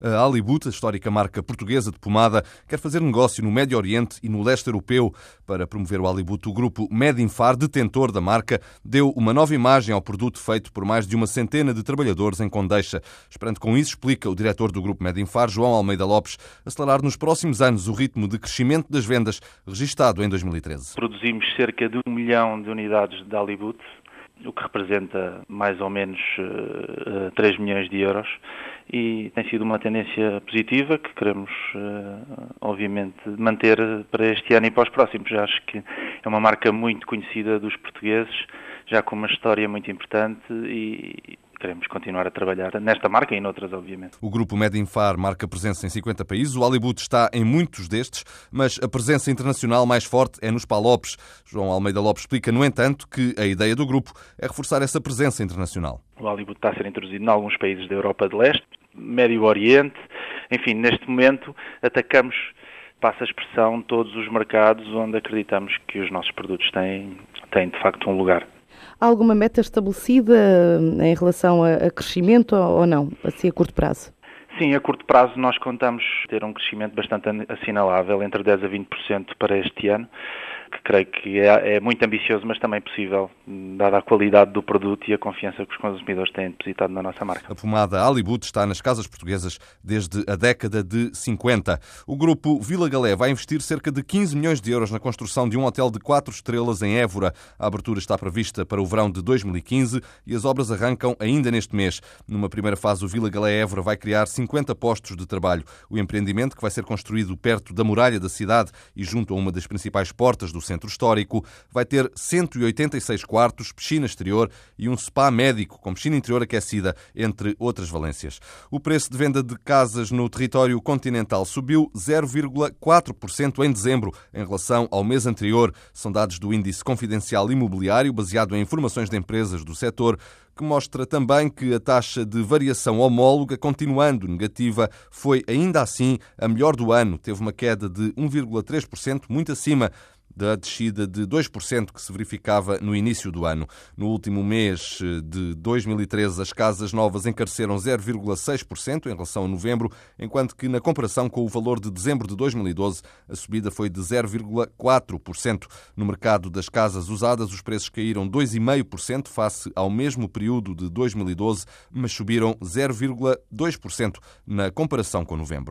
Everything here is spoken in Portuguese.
A Alibut, a histórica marca portuguesa de pomada, quer fazer negócio no Médio Oriente e no leste europeu. Para promover o Alibut, o grupo Medinfar, detentor da marca, deu uma nova imagem ao produto feito por mais de uma centena de trabalhadores em Condeixa. Esperando com isso, explica o diretor do grupo Medinfar, João Almeida Lopes, acelerar nos próximos anos o ritmo de crescimento das vendas registado em 2013. Produzimos cerca de um milhão de unidades de Alibut o que representa mais ou menos uh, eh, 3 eh, milhões de euros e tem sido uma tendência positiva que queremos, uh, obviamente, manter para este ano e para os próximos. Acho que é uma marca muito conhecida dos portugueses, já com uma história muito importante e continuar a trabalhar nesta marca e noutras, obviamente. O grupo Medinfar marca presença em 50 países. O Hollywood está em muitos destes, mas a presença internacional mais forte é nos Palopes. João Almeida Lopes explica, no entanto, que a ideia do grupo é reforçar essa presença internacional. O Hollywood está a ser introduzido em alguns países da Europa de Leste, Médio Oriente. Enfim, neste momento atacamos passa a expressão todos os mercados onde acreditamos que os nossos produtos têm, têm de facto um lugar. Há alguma meta estabelecida eh, em relação a, crescimento ou não, assim a curto prazo? Sim, a curto prazo nós contamos ter um crescimento bastante assinalável, entre 10% a 20% para este ano que creio que é, é, muito ambicioso, mas também possível, dada a qualidade do produto e a confiança que os consumidores têm depositado na nossa marca. A pomada Alibut está nas casas portuguesas desde a década de 50. O grupo Vila Galé vai investir cerca de 15 milhões de euros na construção de um hotel de quatro estrelas em Évora. A abertura está prevista para o verão de 2015 e as obras arrancam ainda neste mês. Numa primeira fase, o Vila Galé Évora vai criar 50 postos de trabalho. O empreendimento, que vai ser construído perto da muralha da cidade e junto a uma das principais portas do do centro histórico, vai ter 186 quartos, piscina exterior e um spa médico com piscina interior aquecida, entre outras valências. O preço de venda de casas no território continental subiu 0,4% em dezembro em relação ao mês anterior. São dados do Índice Confidencial Imobiliário, baseado em informações de empresas do setor, que mostra também que a taxa de variação homóloga, continuando negativa, foi ainda assim a melhor do ano. Teve uma queda de 1,3%, muito acima da descida de 2% que se verificava no início do ano. No último mês eh, de 2013, as casas novas encareceram 0,6% em relação a novembro, enquanto que, na comparação com o valor de dezembro de 2012, a subida foi de 0,4%. No mercado das casas usadas, os preços caíram 2,5% face ao mesmo período de 2012, mas subiram 0,2% na comparação com novembro.